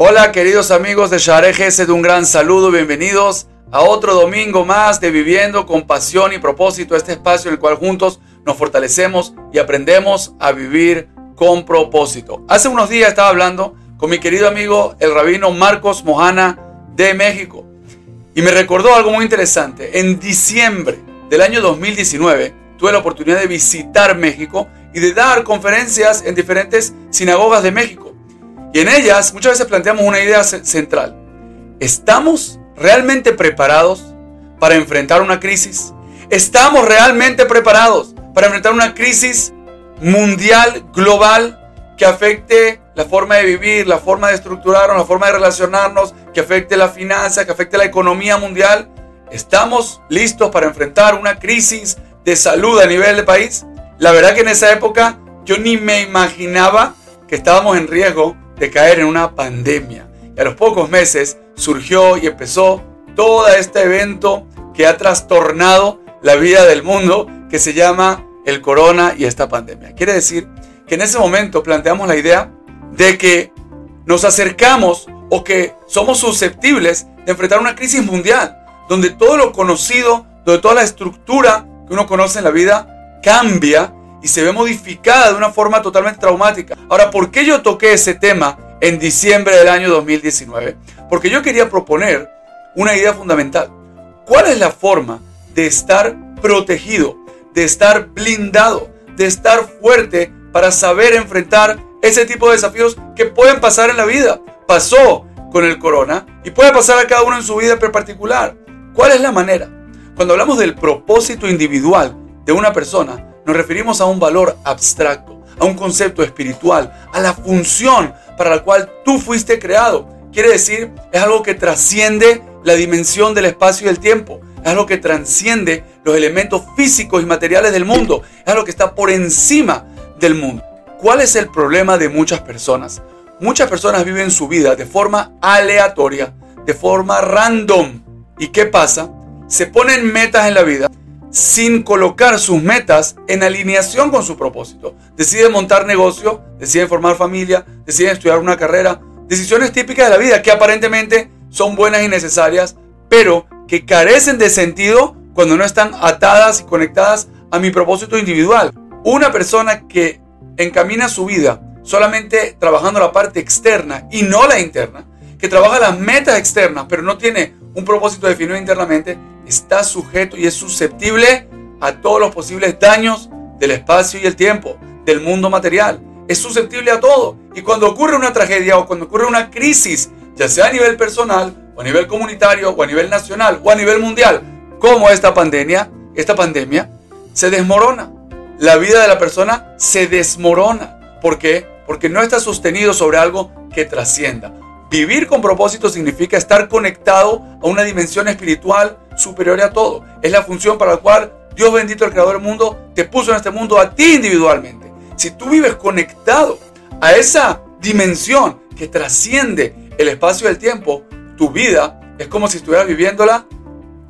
Hola queridos amigos de Share de un gran saludo, bienvenidos a otro domingo más de Viviendo con Pasión y Propósito, este espacio en el cual juntos nos fortalecemos y aprendemos a vivir con propósito. Hace unos días estaba hablando con mi querido amigo el rabino Marcos Mojana de México y me recordó algo muy interesante. En diciembre del año 2019 tuve la oportunidad de visitar México y de dar conferencias en diferentes sinagogas de México. Y en ellas muchas veces planteamos una idea central. ¿Estamos realmente preparados para enfrentar una crisis? ¿Estamos realmente preparados para enfrentar una crisis mundial, global, que afecte la forma de vivir, la forma de estructurarnos, la forma de relacionarnos, que afecte la finanza, que afecte la economía mundial? ¿Estamos listos para enfrentar una crisis de salud a nivel de país? La verdad que en esa época yo ni me imaginaba que estábamos en riesgo de caer en una pandemia. Y a los pocos meses surgió y empezó todo este evento que ha trastornado la vida del mundo, que se llama el corona y esta pandemia. Quiere decir que en ese momento planteamos la idea de que nos acercamos o que somos susceptibles de enfrentar una crisis mundial, donde todo lo conocido, donde toda la estructura que uno conoce en la vida cambia y se ve modificada de una forma totalmente traumática. Ahora, ¿por qué yo toqué ese tema en diciembre del año 2019? Porque yo quería proponer una idea fundamental. ¿Cuál es la forma de estar protegido, de estar blindado, de estar fuerte para saber enfrentar ese tipo de desafíos que pueden pasar en la vida? Pasó con el corona y puede pasar a cada uno en su vida particular. ¿Cuál es la manera? Cuando hablamos del propósito individual de una persona, nos referimos a un valor abstracto, a un concepto espiritual, a la función para la cual tú fuiste creado. Quiere decir, es algo que trasciende la dimensión del espacio y el tiempo. Es algo que trasciende los elementos físicos y materiales del mundo. Es algo que está por encima del mundo. ¿Cuál es el problema de muchas personas? Muchas personas viven su vida de forma aleatoria, de forma random. ¿Y qué pasa? Se ponen metas en la vida sin colocar sus metas en alineación con su propósito. Deciden montar negocio, deciden formar familia, deciden estudiar una carrera, decisiones típicas de la vida que aparentemente son buenas y necesarias, pero que carecen de sentido cuando no están atadas y conectadas a mi propósito individual. Una persona que encamina su vida solamente trabajando la parte externa y no la interna, que trabaja las metas externas, pero no tiene un propósito definido internamente, está sujeto y es susceptible a todos los posibles daños del espacio y el tiempo, del mundo material. Es susceptible a todo. Y cuando ocurre una tragedia o cuando ocurre una crisis, ya sea a nivel personal, o a nivel comunitario, o a nivel nacional, o a nivel mundial, como esta pandemia, esta pandemia, se desmorona. La vida de la persona se desmorona. ¿Por qué? Porque no está sostenido sobre algo que trascienda. Vivir con propósito significa estar conectado a una dimensión espiritual superior a todo. Es la función para la cual Dios bendito, el creador del mundo, te puso en este mundo a ti individualmente. Si tú vives conectado a esa dimensión que trasciende el espacio y el tiempo, tu vida es como si estuvieras viviéndola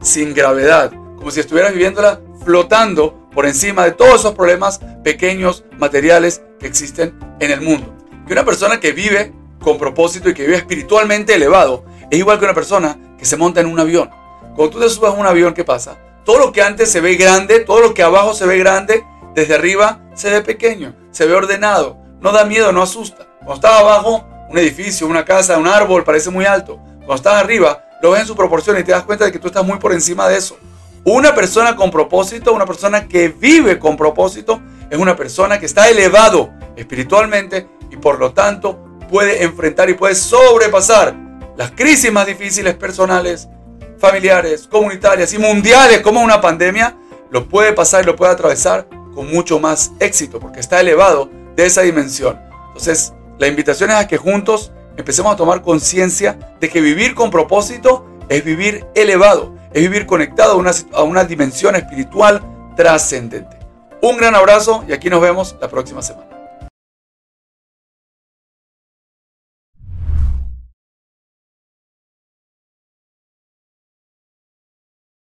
sin gravedad, como si estuvieras viviéndola flotando por encima de todos esos problemas pequeños, materiales que existen en el mundo. Y una persona que vive con propósito y que vive espiritualmente elevado, es igual que una persona que se monta en un avión. Cuando tú te subes a un avión, ¿qué pasa? Todo lo que antes se ve grande, todo lo que abajo se ve grande, desde arriba se ve pequeño, se ve ordenado, no da miedo, no asusta. Cuando estás abajo, un edificio, una casa, un árbol parece muy alto. Cuando estás arriba, lo ves en su proporción y te das cuenta de que tú estás muy por encima de eso. Una persona con propósito, una persona que vive con propósito, es una persona que está elevado espiritualmente y por lo tanto puede enfrentar y puede sobrepasar las crisis más difíciles personales, familiares, comunitarias y mundiales como una pandemia, lo puede pasar y lo puede atravesar con mucho más éxito porque está elevado de esa dimensión. Entonces, la invitación es a que juntos empecemos a tomar conciencia de que vivir con propósito es vivir elevado, es vivir conectado a una, a una dimensión espiritual trascendente. Un gran abrazo y aquí nos vemos la próxima semana.